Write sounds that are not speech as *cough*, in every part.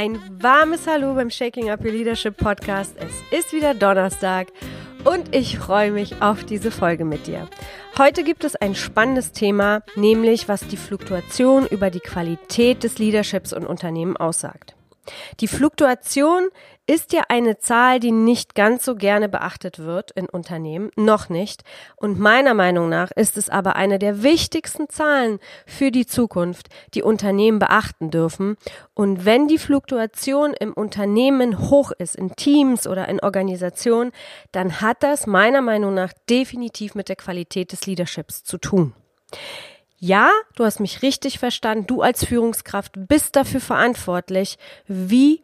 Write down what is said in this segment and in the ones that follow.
Ein warmes Hallo beim Shaking Up Your Leadership Podcast. Es ist wieder Donnerstag und ich freue mich auf diese Folge mit dir. Heute gibt es ein spannendes Thema, nämlich was die Fluktuation über die Qualität des Leaderships und Unternehmen aussagt. Die Fluktuation ist ja eine Zahl, die nicht ganz so gerne beachtet wird in Unternehmen, noch nicht. Und meiner Meinung nach ist es aber eine der wichtigsten Zahlen für die Zukunft, die Unternehmen beachten dürfen. Und wenn die Fluktuation im Unternehmen hoch ist, in Teams oder in Organisationen, dann hat das meiner Meinung nach definitiv mit der Qualität des Leaderships zu tun. Ja, du hast mich richtig verstanden. Du als Führungskraft bist dafür verantwortlich, wie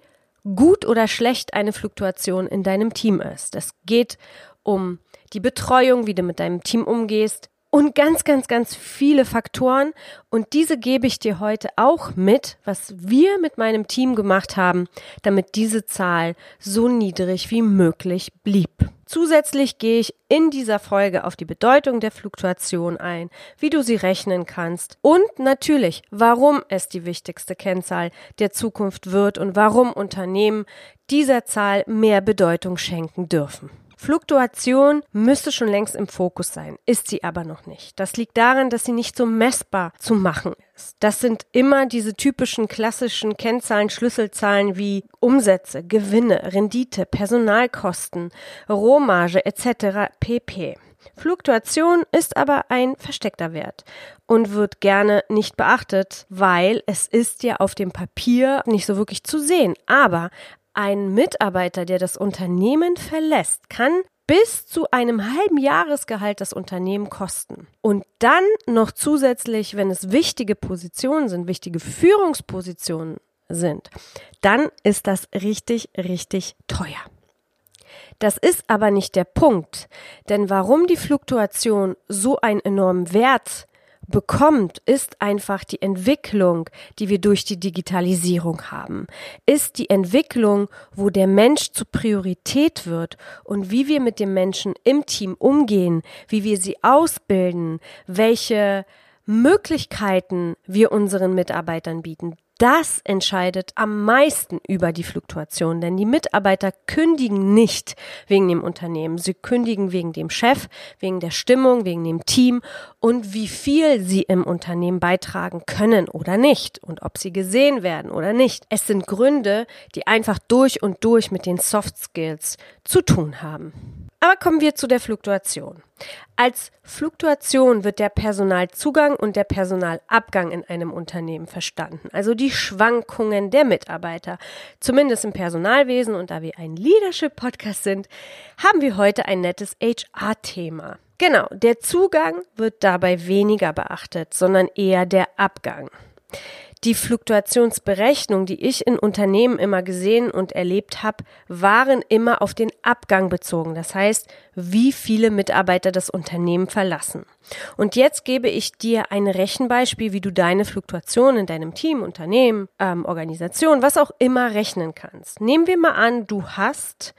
gut oder schlecht eine Fluktuation in deinem Team ist. Es geht um die Betreuung, wie du mit deinem Team umgehst und ganz, ganz, ganz viele Faktoren. Und diese gebe ich dir heute auch mit, was wir mit meinem Team gemacht haben, damit diese Zahl so niedrig wie möglich blieb. Zusätzlich gehe ich in dieser Folge auf die Bedeutung der Fluktuation ein, wie du sie rechnen kannst und natürlich, warum es die wichtigste Kennzahl der Zukunft wird und warum Unternehmen dieser Zahl mehr Bedeutung schenken dürfen. Fluktuation müsste schon längst im Fokus sein, ist sie aber noch nicht. Das liegt daran, dass sie nicht so messbar zu machen ist. Das sind immer diese typischen klassischen Kennzahlen, Schlüsselzahlen wie Umsätze, Gewinne, Rendite, Personalkosten, Rohmarge etc. pp. Fluktuation ist aber ein versteckter Wert und wird gerne nicht beachtet, weil es ist ja auf dem Papier nicht so wirklich zu sehen. Aber ein Mitarbeiter, der das Unternehmen verlässt, kann bis zu einem halben Jahresgehalt das Unternehmen kosten. Und dann noch zusätzlich, wenn es wichtige Positionen sind, wichtige Führungspositionen sind, dann ist das richtig, richtig teuer. Das ist aber nicht der Punkt, denn warum die Fluktuation so einen enormen Wert bekommt, ist einfach die Entwicklung, die wir durch die Digitalisierung haben, ist die Entwicklung, wo der Mensch zur Priorität wird und wie wir mit dem Menschen im Team umgehen, wie wir sie ausbilden, welche Möglichkeiten wir unseren Mitarbeitern bieten das entscheidet am meisten über die Fluktuation, denn die Mitarbeiter kündigen nicht wegen dem Unternehmen, sie kündigen wegen dem Chef, wegen der Stimmung, wegen dem Team und wie viel sie im Unternehmen beitragen können oder nicht und ob sie gesehen werden oder nicht. Es sind Gründe, die einfach durch und durch mit den Soft Skills zu tun haben. Aber kommen wir zu der Fluktuation. Als Fluktuation wird der Personalzugang und der Personalabgang in einem Unternehmen verstanden, also die Schwankungen der Mitarbeiter. Zumindest im Personalwesen und da wir ein Leadership-Podcast sind, haben wir heute ein nettes HR-Thema. Genau, der Zugang wird dabei weniger beachtet, sondern eher der Abgang die Fluktuationsberechnung, die ich in Unternehmen immer gesehen und erlebt habe, waren immer auf den Abgang bezogen. Das heißt, wie viele Mitarbeiter das Unternehmen verlassen. Und jetzt gebe ich dir ein Rechenbeispiel, wie du deine Fluktuation in deinem Team, Unternehmen, ähm, Organisation, was auch immer rechnen kannst. Nehmen wir mal an, du hast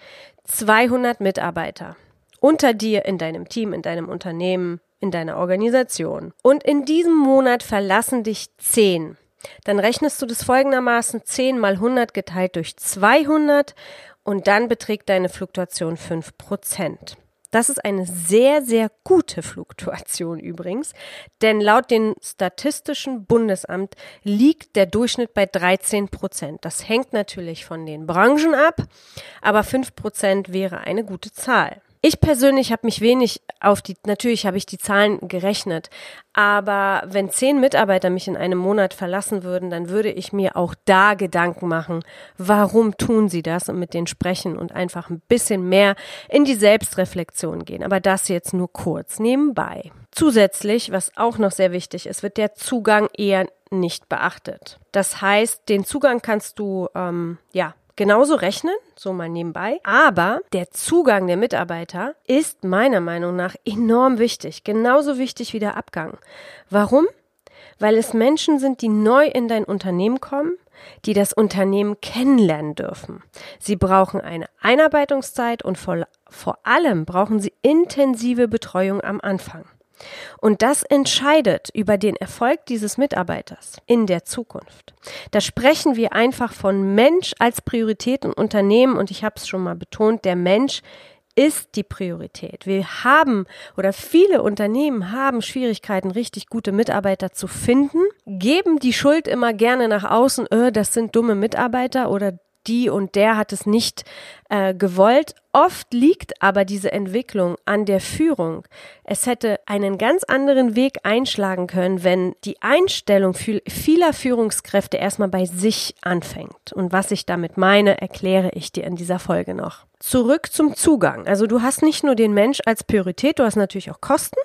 200 Mitarbeiter unter dir in deinem Team, in deinem Unternehmen, in deiner Organisation. Und in diesem Monat verlassen dich 10 dann rechnest du das folgendermaßen 10 mal 100 geteilt durch 200 und dann beträgt deine Fluktuation 5%. Das ist eine sehr, sehr gute Fluktuation übrigens, denn laut dem Statistischen Bundesamt liegt der Durchschnitt bei 13 Prozent. Das hängt natürlich von den Branchen ab, aber 5 Prozent wäre eine gute Zahl. Ich persönlich habe mich wenig auf die, natürlich habe ich die Zahlen gerechnet, aber wenn zehn Mitarbeiter mich in einem Monat verlassen würden, dann würde ich mir auch da Gedanken machen, warum tun sie das und mit denen sprechen und einfach ein bisschen mehr in die Selbstreflexion gehen. Aber das jetzt nur kurz nebenbei. Zusätzlich, was auch noch sehr wichtig ist, wird der Zugang eher nicht beachtet. Das heißt, den Zugang kannst du ähm, ja genauso rechnen, so mal nebenbei. Aber der Zugang der Mitarbeiter ist meiner Meinung nach enorm wichtig. Genauso wichtig wie der Abgang. Warum? Weil es Menschen sind, die neu in dein Unternehmen kommen, die das Unternehmen kennenlernen dürfen. Sie brauchen eine Einarbeitungszeit und vor, allem brauchen sie intensive Betreuung am Anfang. Und das entscheidet über den Erfolg dieses Mitarbeiters in der Zukunft. Da sprechen wir einfach von Mensch als Priorität und Unternehmen. Und ich habe es schon mal betont, der Mensch ist die Priorität. Wir haben oder viele Unternehmen haben Schwierigkeiten, richtig gute Mitarbeiter zu finden, geben die Schuld immer gerne nach außen, äh, das sind dumme Mitarbeiter oder die und der hat es nicht äh, gewollt. Oft liegt aber diese Entwicklung an der Führung. Es hätte einen ganz anderen Weg einschlagen können, wenn die Einstellung vieler Führungskräfte erstmal bei sich anfängt. Und was ich damit meine, erkläre ich dir in dieser Folge noch. Zurück zum Zugang. Also du hast nicht nur den Mensch als Priorität, du hast natürlich auch Kosten.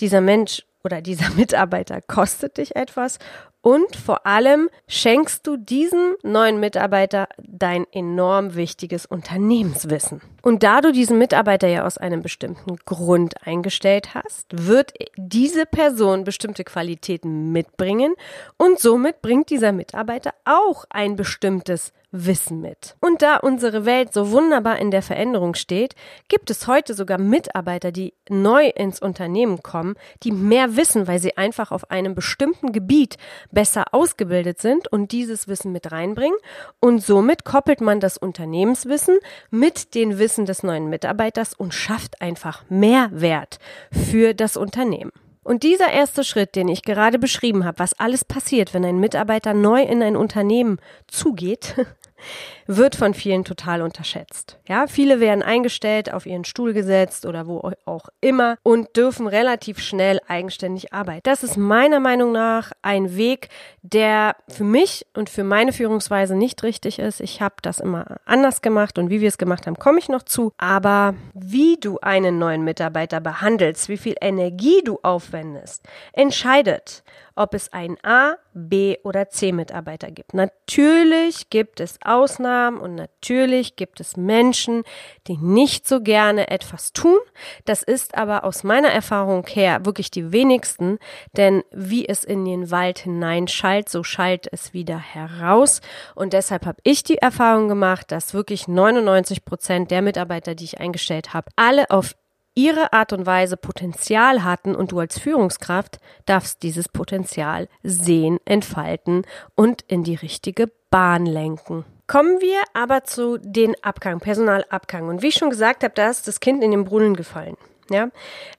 Dieser Mensch oder dieser *laughs* Mitarbeiter kostet dich etwas und vor allem schenkst du diesem neuen Mitarbeiter dein enorm wichtiges Unternehmenswissen. Und da du diesen Mitarbeiter ja aus einem bestimmten Grund eingestellt hast, wird diese Person bestimmte Qualitäten mitbringen und somit bringt dieser Mitarbeiter auch ein bestimmtes Wissen mit. Und da unsere Welt so wunderbar in der Veränderung steht, gibt es heute sogar Mitarbeiter, die neu ins Unternehmen kommen, die mehr wissen, weil sie einfach auf einem bestimmten Gebiet besser ausgebildet sind und dieses Wissen mit reinbringen. Und somit koppelt man das Unternehmenswissen mit dem Wissen des neuen Mitarbeiters und schafft einfach mehr Wert für das Unternehmen. Und dieser erste Schritt, den ich gerade beschrieben habe, was alles passiert, wenn ein Mitarbeiter neu in ein Unternehmen zugeht, *laughs* wird von vielen total unterschätzt. Ja, viele werden eingestellt, auf ihren Stuhl gesetzt oder wo auch immer und dürfen relativ schnell eigenständig arbeiten. Das ist meiner Meinung nach ein Weg, der für mich und für meine Führungsweise nicht richtig ist. Ich habe das immer anders gemacht und wie wir es gemacht haben, komme ich noch zu. Aber wie du einen neuen Mitarbeiter behandelst, wie viel Energie du aufwendest, entscheidet, ob es einen A, B oder C Mitarbeiter gibt. Natürlich gibt es Ausnahmen und natürlich gibt es Menschen, die nicht so gerne etwas tun. Das ist aber aus meiner Erfahrung her wirklich die wenigsten, denn wie es in den Wald hineinschallt, so schallt es wieder heraus. Und deshalb habe ich die Erfahrung gemacht, dass wirklich 99 Prozent der Mitarbeiter, die ich eingestellt habe, alle auf ihre Art und Weise Potenzial hatten und du als Führungskraft darfst dieses Potenzial sehen, entfalten und in die richtige Bahn lenken. Kommen wir aber zu den Abgang, Personalabgang. Und wie ich schon gesagt habe, da ist das Kind in den Brunnen gefallen. Ja,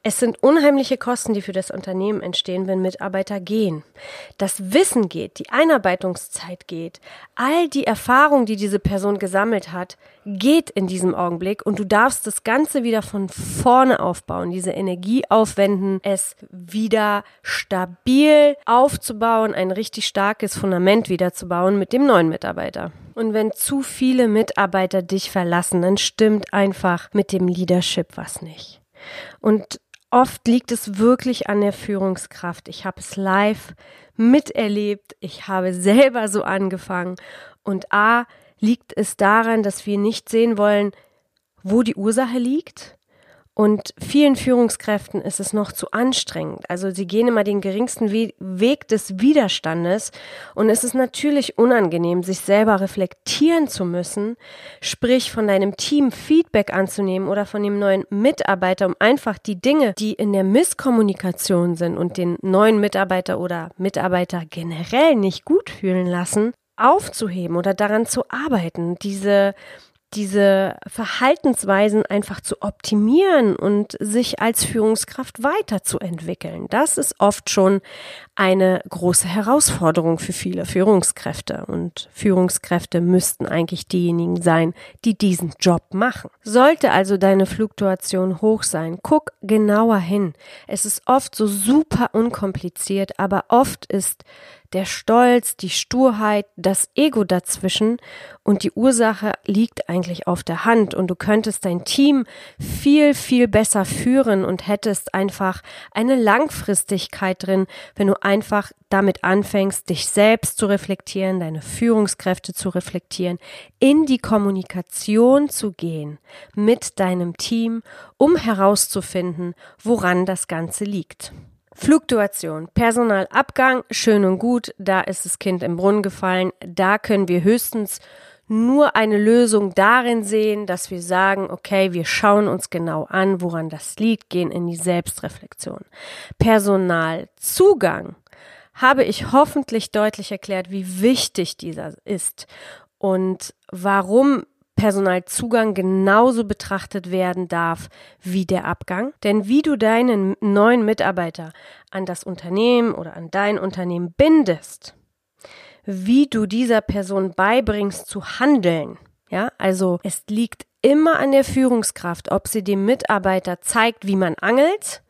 es sind unheimliche Kosten, die für das Unternehmen entstehen, wenn Mitarbeiter gehen. Das Wissen geht, die Einarbeitungszeit geht, all die Erfahrung, die diese Person gesammelt hat, geht in diesem Augenblick und du darfst das Ganze wieder von vorne aufbauen, diese Energie aufwenden, es wieder stabil aufzubauen, ein richtig starkes Fundament wieder zu bauen mit dem neuen Mitarbeiter. Und wenn zu viele Mitarbeiter dich verlassen, dann stimmt einfach mit dem Leadership was nicht. Und oft liegt es wirklich an der Führungskraft. Ich habe es live miterlebt. Ich habe selber so angefangen. Und A, liegt es daran, dass wir nicht sehen wollen, wo die Ursache liegt und vielen Führungskräften ist es noch zu anstrengend. Also sie gehen immer den geringsten We Weg des Widerstandes. Und es ist natürlich unangenehm, sich selber reflektieren zu müssen, sprich von deinem Team Feedback anzunehmen oder von dem neuen Mitarbeiter, um einfach die Dinge, die in der Misskommunikation sind und den neuen Mitarbeiter oder Mitarbeiter generell nicht gut fühlen lassen, aufzuheben oder daran zu arbeiten, diese diese Verhaltensweisen einfach zu optimieren und sich als Führungskraft weiterzuentwickeln. Das ist oft schon eine große Herausforderung für viele Führungskräfte. Und Führungskräfte müssten eigentlich diejenigen sein, die diesen Job machen. Sollte also deine Fluktuation hoch sein, guck genauer hin. Es ist oft so super unkompliziert, aber oft ist der Stolz, die Sturheit, das Ego dazwischen und die Ursache liegt eigentlich auf der Hand und du könntest dein Team viel, viel besser führen und hättest einfach eine Langfristigkeit drin, wenn du einfach damit anfängst, dich selbst zu reflektieren, deine Führungskräfte zu reflektieren, in die Kommunikation zu gehen mit deinem Team, um herauszufinden, woran das Ganze liegt. Fluktuation, Personalabgang, schön und gut, da ist das Kind im Brunnen gefallen, da können wir höchstens nur eine Lösung darin sehen, dass wir sagen, okay, wir schauen uns genau an, woran das liegt, gehen in die Selbstreflexion. Personalzugang habe ich hoffentlich deutlich erklärt, wie wichtig dieser ist und warum Personalzugang genauso betrachtet werden darf wie der Abgang. Denn wie du deinen neuen Mitarbeiter an das Unternehmen oder an dein Unternehmen bindest, wie du dieser Person beibringst zu handeln, ja, also es liegt immer an der Führungskraft, ob sie dem Mitarbeiter zeigt, wie man angelt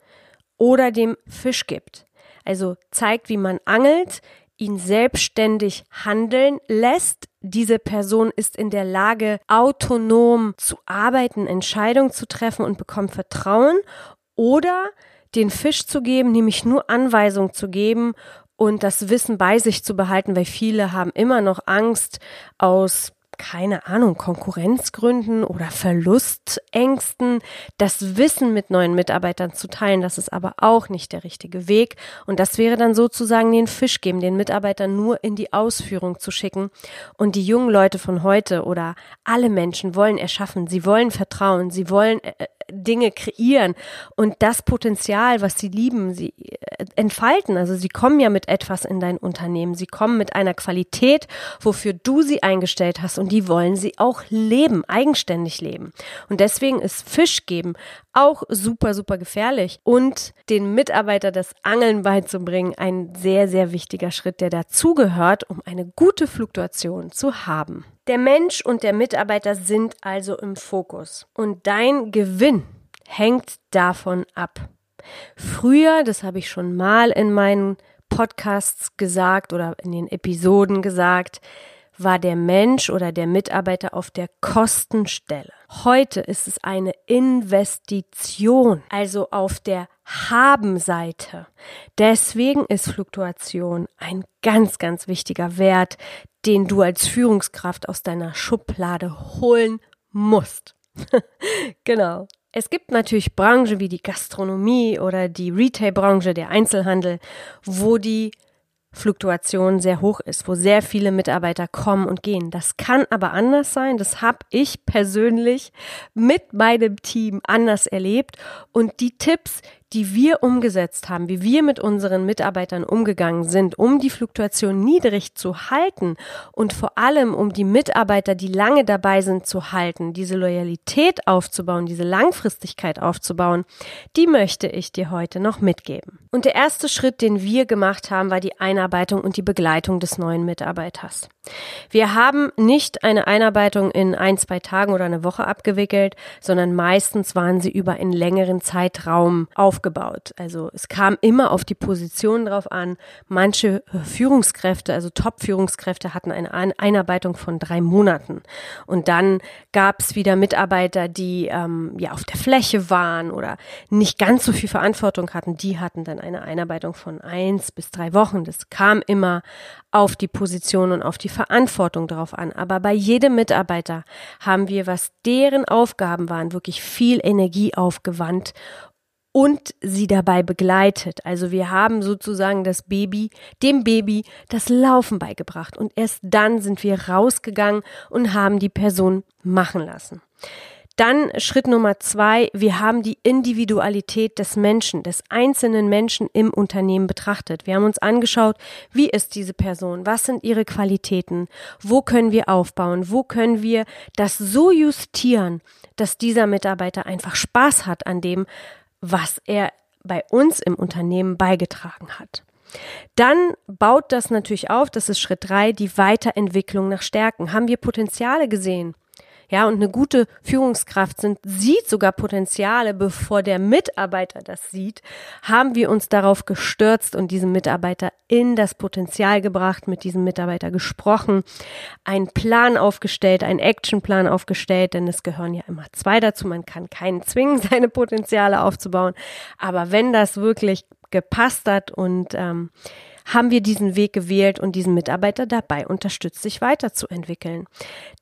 oder dem Fisch gibt. Also zeigt, wie man angelt, ihn selbstständig handeln lässt. Diese Person ist in der Lage, autonom zu arbeiten, Entscheidungen zu treffen und bekommt Vertrauen oder den Fisch zu geben, nämlich nur Anweisungen zu geben und das Wissen bei sich zu behalten, weil viele haben immer noch Angst aus keine Ahnung, Konkurrenzgründen oder Verlustängsten, das Wissen mit neuen Mitarbeitern zu teilen. Das ist aber auch nicht der richtige Weg. Und das wäre dann sozusagen den Fisch geben, den Mitarbeitern nur in die Ausführung zu schicken. Und die jungen Leute von heute oder alle Menschen wollen erschaffen, sie wollen vertrauen, sie wollen äh, Dinge kreieren und das Potenzial, was sie lieben, sie äh, entfalten. Also sie kommen ja mit etwas in dein Unternehmen. Sie kommen mit einer Qualität, wofür du sie eingestellt hast und die wollen sie auch leben, eigenständig leben. Und deswegen ist Fisch geben auch super, super gefährlich und den Mitarbeiter das Angeln beizubringen ein sehr, sehr wichtiger Schritt, der dazugehört, um eine gute Fluktuation zu haben. Der Mensch und der Mitarbeiter sind also im Fokus und dein Gewinn hängt davon ab. Früher, das habe ich schon mal in meinen Podcasts gesagt oder in den Episoden gesagt, war der Mensch oder der Mitarbeiter auf der Kostenstelle. Heute ist es eine Investition, also auf der Habenseite. Deswegen ist Fluktuation ein ganz, ganz wichtiger Wert, den du als Führungskraft aus deiner Schublade holen musst. *laughs* genau. Es gibt natürlich Branchen wie die Gastronomie oder die Retail-Branche, der Einzelhandel, wo die Fluktuation sehr hoch ist, wo sehr viele Mitarbeiter kommen und gehen. Das kann aber anders sein. Das habe ich persönlich mit meinem Team anders erlebt. Und die Tipps, die wir umgesetzt haben, wie wir mit unseren Mitarbeitern umgegangen sind, um die Fluktuation niedrig zu halten und vor allem um die Mitarbeiter, die lange dabei sind, zu halten, diese Loyalität aufzubauen, diese Langfristigkeit aufzubauen, die möchte ich dir heute noch mitgeben. Und der erste Schritt, den wir gemacht haben, war die Einarbeitung und die Begleitung des neuen Mitarbeiters. Wir haben nicht eine Einarbeitung in ein, zwei Tagen oder eine Woche abgewickelt, sondern meistens waren sie über einen längeren Zeitraum auf aufgebaut. Also es kam immer auf die Position drauf an. Manche Führungskräfte, also Top-Führungskräfte hatten eine Einarbeitung von drei Monaten. Und dann gab es wieder Mitarbeiter, die ähm, ja auf der Fläche waren oder nicht ganz so viel Verantwortung hatten. Die hatten dann eine Einarbeitung von eins bis drei Wochen. Das kam immer auf die Position und auf die Verantwortung drauf an. Aber bei jedem Mitarbeiter haben wir, was deren Aufgaben waren, wirklich viel Energie aufgewandt und sie dabei begleitet. Also wir haben sozusagen das Baby, dem Baby das Laufen beigebracht und erst dann sind wir rausgegangen und haben die Person machen lassen. Dann Schritt Nummer zwei, wir haben die Individualität des Menschen, des einzelnen Menschen im Unternehmen betrachtet. Wir haben uns angeschaut, wie ist diese Person, was sind ihre Qualitäten, wo können wir aufbauen, wo können wir das so justieren, dass dieser Mitarbeiter einfach Spaß hat an dem, was er bei uns im Unternehmen beigetragen hat. Dann baut das natürlich auf, das ist Schritt drei, die Weiterentwicklung nach Stärken. Haben wir Potenziale gesehen? Ja, und eine gute Führungskraft sind, sieht sogar Potenziale, bevor der Mitarbeiter das sieht, haben wir uns darauf gestürzt und diesen Mitarbeiter in das Potenzial gebracht, mit diesem Mitarbeiter gesprochen, einen Plan aufgestellt, einen Actionplan aufgestellt, denn es gehören ja immer zwei dazu. Man kann keinen zwingen, *laughs* seine Potenziale aufzubauen. Aber wenn das wirklich gepasst hat und ähm, haben wir diesen Weg gewählt und diesen Mitarbeiter dabei unterstützt, sich weiterzuentwickeln.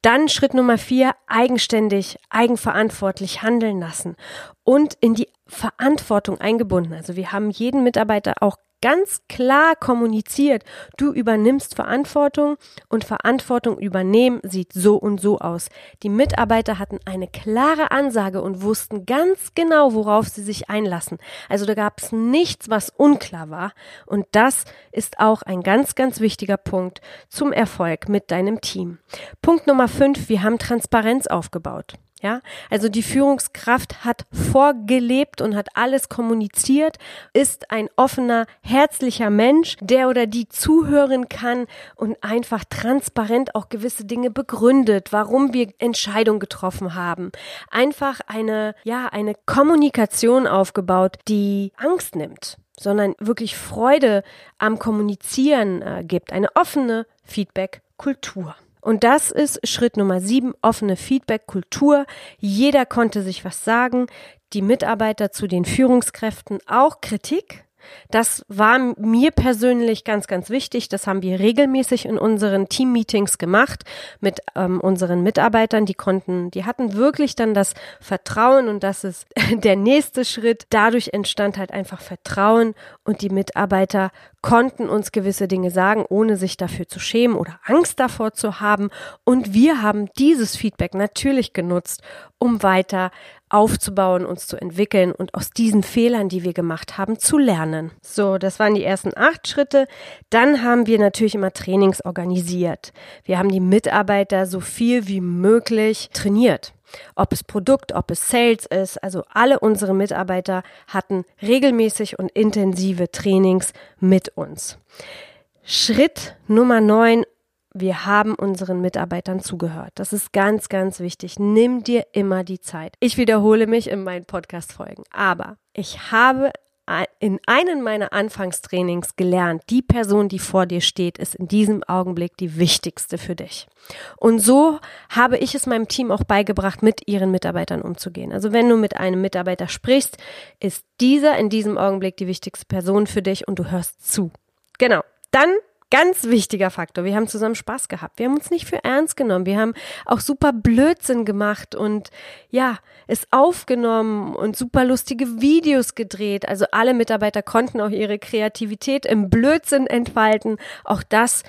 Dann Schritt Nummer vier, eigenständig, eigenverantwortlich handeln lassen und in die Verantwortung eingebunden. Also wir haben jeden Mitarbeiter auch ganz klar kommuniziert, du übernimmst Verantwortung und Verantwortung übernehmen sieht so und so aus. Die Mitarbeiter hatten eine klare Ansage und wussten ganz genau, worauf sie sich einlassen. Also da gab es nichts, was unklar war. Und das ist auch ein ganz, ganz wichtiger Punkt zum Erfolg mit deinem Team. Punkt Nummer fünf, wir haben Transparenz aufgebaut. Ja, also die Führungskraft hat vorgelebt und hat alles kommuniziert, ist ein offener, herzlicher Mensch, der oder die zuhören kann und einfach transparent auch gewisse Dinge begründet, warum wir Entscheidungen getroffen haben. Einfach eine, ja, eine Kommunikation aufgebaut, die Angst nimmt sondern wirklich Freude am Kommunizieren äh, gibt, eine offene Feedback-Kultur. Und das ist Schritt Nummer sieben, offene Feedback-Kultur. Jeder konnte sich was sagen, die Mitarbeiter zu den Führungskräften auch Kritik, das war mir persönlich ganz, ganz wichtig. Das haben wir regelmäßig in unseren Team-Meetings gemacht mit ähm, unseren Mitarbeitern. Die konnten, die hatten wirklich dann das Vertrauen und das ist *laughs* der nächste Schritt. Dadurch entstand halt einfach Vertrauen und die Mitarbeiter konnten uns gewisse Dinge sagen, ohne sich dafür zu schämen oder Angst davor zu haben. Und wir haben dieses Feedback natürlich genutzt, um weiter aufzubauen, uns zu entwickeln und aus diesen Fehlern, die wir gemacht haben, zu lernen. So, das waren die ersten acht Schritte. Dann haben wir natürlich immer Trainings organisiert. Wir haben die Mitarbeiter so viel wie möglich trainiert. Ob es Produkt, ob es Sales ist, also alle unsere Mitarbeiter hatten regelmäßig und intensive Trainings mit uns. Schritt Nummer neun wir haben unseren Mitarbeitern zugehört. Das ist ganz, ganz wichtig. Nimm dir immer die Zeit. Ich wiederhole mich in meinen Podcast-Folgen, aber ich habe in einem meiner Anfangstrainings gelernt, die Person, die vor dir steht, ist in diesem Augenblick die wichtigste für dich. Und so habe ich es meinem Team auch beigebracht, mit ihren Mitarbeitern umzugehen. Also wenn du mit einem Mitarbeiter sprichst, ist dieser in diesem Augenblick die wichtigste Person für dich und du hörst zu. Genau. Dann Ganz wichtiger Faktor. Wir haben zusammen Spaß gehabt. Wir haben uns nicht für ernst genommen. Wir haben auch super Blödsinn gemacht und ja, es aufgenommen und super lustige Videos gedreht. Also alle Mitarbeiter konnten auch ihre Kreativität im Blödsinn entfalten. Auch das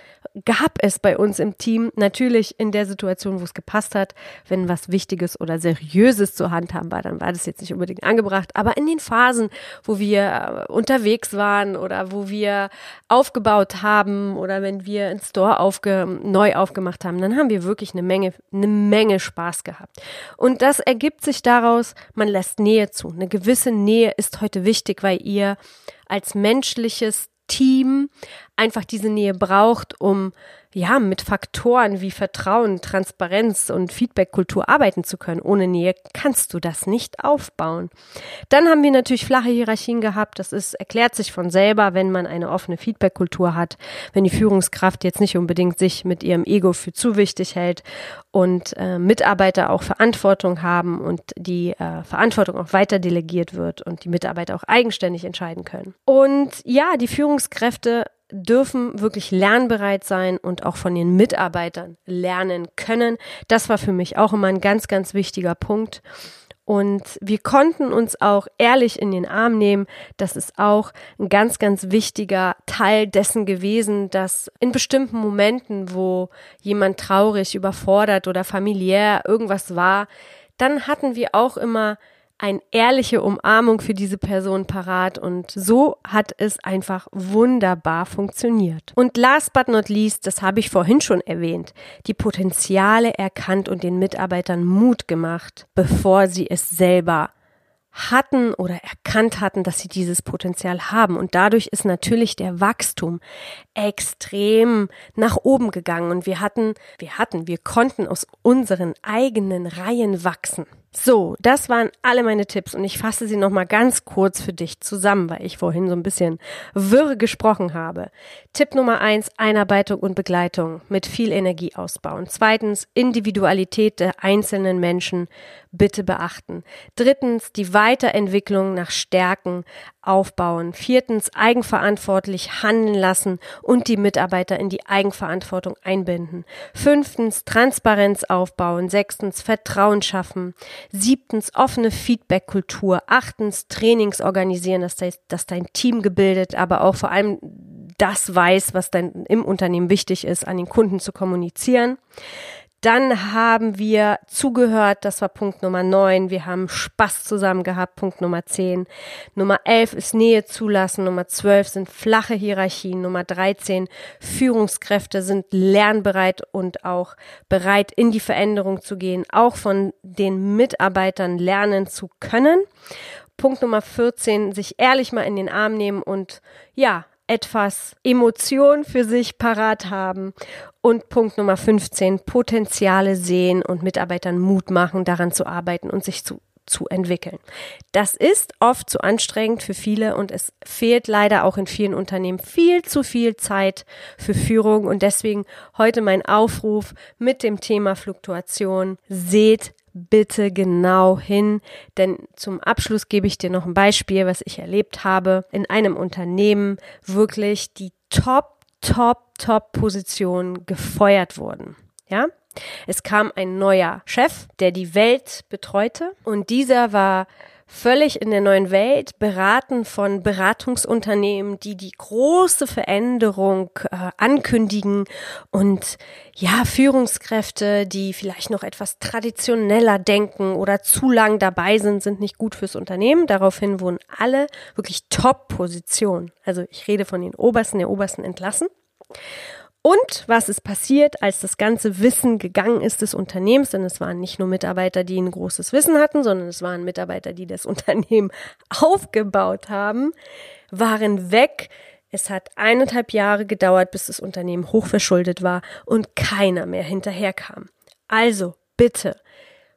gab es bei uns im Team. Natürlich in der Situation, wo es gepasst hat. Wenn was Wichtiges oder Seriöses zur Hand haben war, dann war das jetzt nicht unbedingt angebracht. Aber in den Phasen, wo wir äh, unterwegs waren oder wo wir aufgebaut haben, oder wenn wir einen Store aufge neu aufgemacht haben, dann haben wir wirklich eine Menge, eine Menge Spaß gehabt. Und das ergibt sich daraus, man lässt Nähe zu. Eine gewisse Nähe ist heute wichtig, weil ihr als menschliches Team einfach diese Nähe braucht, um ja, mit Faktoren wie Vertrauen, Transparenz und Feedbackkultur arbeiten zu können. Ohne Nähe kannst du das nicht aufbauen. Dann haben wir natürlich flache Hierarchien gehabt. Das ist, erklärt sich von selber, wenn man eine offene Feedbackkultur hat, wenn die Führungskraft jetzt nicht unbedingt sich mit ihrem Ego für zu wichtig hält und äh, Mitarbeiter auch Verantwortung haben und die äh, Verantwortung auch weiter delegiert wird und die Mitarbeiter auch eigenständig entscheiden können. Und ja, die Führungskräfte dürfen wirklich lernbereit sein und auch von den Mitarbeitern lernen können. Das war für mich auch immer ein ganz, ganz wichtiger Punkt. Und wir konnten uns auch ehrlich in den Arm nehmen. Das ist auch ein ganz, ganz wichtiger Teil dessen gewesen, dass in bestimmten Momenten, wo jemand traurig, überfordert oder familiär irgendwas war, dann hatten wir auch immer eine ehrliche Umarmung für diese Person parat und so hat es einfach wunderbar funktioniert. Und last but not least, das habe ich vorhin schon erwähnt, die Potenziale erkannt und den Mitarbeitern Mut gemacht, bevor sie es selber hatten oder erkannt hatten, dass sie dieses Potenzial haben. Und dadurch ist natürlich der Wachstum extrem nach oben gegangen. Und wir hatten, wir hatten, wir konnten aus unseren eigenen Reihen wachsen. So, das waren alle meine Tipps und ich fasse sie nochmal ganz kurz für dich zusammen, weil ich vorhin so ein bisschen wirr gesprochen habe. Tipp Nummer eins, Einarbeitung und Begleitung mit viel Energie ausbauen. Zweitens, Individualität der einzelnen Menschen bitte beachten. Drittens, die Weiterentwicklung nach Stärken aufbauen. Viertens, eigenverantwortlich handeln lassen und die Mitarbeiter in die Eigenverantwortung einbinden. Fünftens, Transparenz aufbauen. Sechstens, Vertrauen schaffen. Siebtens, offene Feedback-Kultur. Achtens, Trainings organisieren, dass, das, dass dein Team gebildet, aber auch vor allem das weiß, was dann im Unternehmen wichtig ist, an den Kunden zu kommunizieren. Dann haben wir zugehört, das war Punkt Nummer 9. Wir haben Spaß zusammen gehabt, Punkt Nummer 10. Nummer 11 ist Nähe zulassen. Nummer 12 sind flache Hierarchien. Nummer 13 Führungskräfte sind lernbereit und auch bereit, in die Veränderung zu gehen, auch von den Mitarbeitern lernen zu können. Punkt Nummer 14, sich ehrlich mal in den Arm nehmen und ja, etwas Emotion für sich parat haben. Und Punkt Nummer 15, Potenziale sehen und Mitarbeitern Mut machen, daran zu arbeiten und sich zu zu entwickeln. Das ist oft zu anstrengend für viele und es fehlt leider auch in vielen Unternehmen viel zu viel Zeit für Führung und deswegen heute mein Aufruf mit dem Thema Fluktuation. Seht bitte genau hin, denn zum Abschluss gebe ich dir noch ein Beispiel, was ich erlebt habe in einem Unternehmen, wirklich die Top, Top, Top Positionen gefeuert wurden. Ja? Es kam ein neuer Chef, der die Welt betreute und dieser war völlig in der neuen Welt, beraten von Beratungsunternehmen, die die große Veränderung äh, ankündigen und ja, Führungskräfte, die vielleicht noch etwas traditioneller denken oder zu lang dabei sind, sind nicht gut fürs Unternehmen. Daraufhin wurden alle wirklich Top-Positionen, also ich rede von den Obersten, der Obersten entlassen. Und was ist passiert, als das ganze Wissen gegangen ist des Unternehmens? Denn es waren nicht nur Mitarbeiter, die ein großes Wissen hatten, sondern es waren Mitarbeiter, die das *laughs* Unternehmen aufgebaut haben, waren weg. Es hat eineinhalb Jahre gedauert, bis das Unternehmen hochverschuldet war und keiner mehr hinterherkam. Also bitte,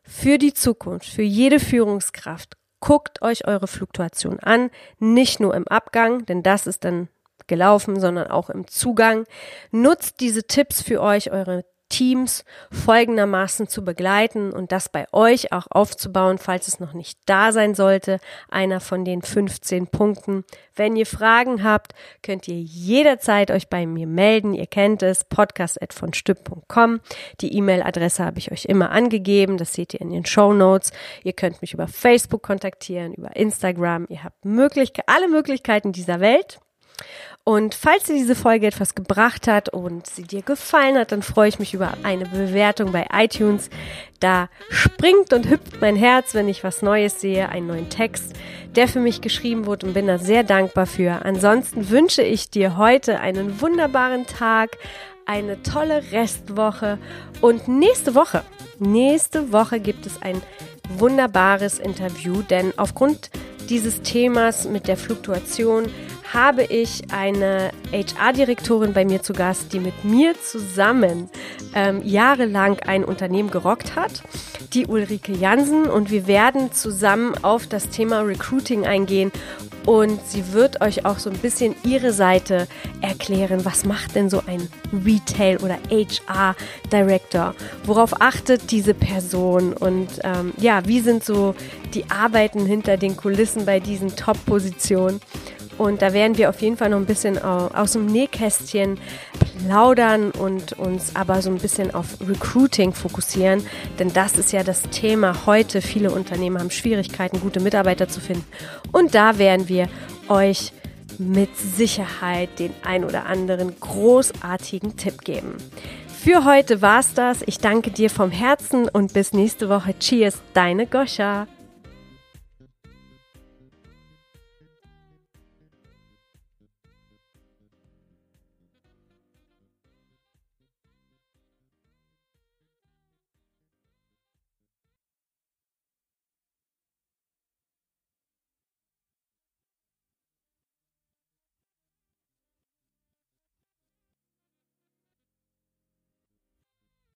für die Zukunft, für jede Führungskraft, guckt euch eure Fluktuation an, nicht nur im Abgang, denn das ist dann gelaufen, sondern auch im Zugang. Nutzt diese Tipps für euch, eure Teams folgendermaßen zu begleiten und das bei euch auch aufzubauen, falls es noch nicht da sein sollte. Einer von den 15 Punkten. Wenn ihr Fragen habt, könnt ihr jederzeit euch bei mir melden. Ihr kennt es, podcast.vonstück.com. Die E-Mail-Adresse habe ich euch immer angegeben. Das seht ihr in den Show Notes. Ihr könnt mich über Facebook kontaktieren, über Instagram. Ihr habt Möglichkeit, alle Möglichkeiten dieser Welt. Und falls dir diese Folge etwas gebracht hat und sie dir gefallen hat, dann freue ich mich über eine Bewertung bei iTunes. Da springt und hüpft mein Herz, wenn ich was Neues sehe, einen neuen Text, der für mich geschrieben wurde und bin da sehr dankbar für. Ansonsten wünsche ich dir heute einen wunderbaren Tag, eine tolle Restwoche und nächste Woche, nächste Woche gibt es ein wunderbares Interview, denn aufgrund dieses Themas mit der Fluktuation habe ich eine HR-Direktorin bei mir zu Gast, die mit mir zusammen ähm, jahrelang ein Unternehmen gerockt hat, die Ulrike Jansen. Und wir werden zusammen auf das Thema Recruiting eingehen. Und sie wird euch auch so ein bisschen ihre Seite erklären. Was macht denn so ein Retail- oder HR-Director? Worauf achtet diese Person? Und ähm, ja, wie sind so die Arbeiten hinter den Kulissen bei diesen Top-Positionen? Und da werden wir auf jeden Fall noch ein bisschen aus dem Nähkästchen plaudern und uns aber so ein bisschen auf Recruiting fokussieren. Denn das ist ja das Thema heute. Viele Unternehmen haben Schwierigkeiten, gute Mitarbeiter zu finden. Und da werden wir euch mit Sicherheit den ein oder anderen großartigen Tipp geben. Für heute war's das. Ich danke dir vom Herzen und bis nächste Woche. Cheers, deine Goscha.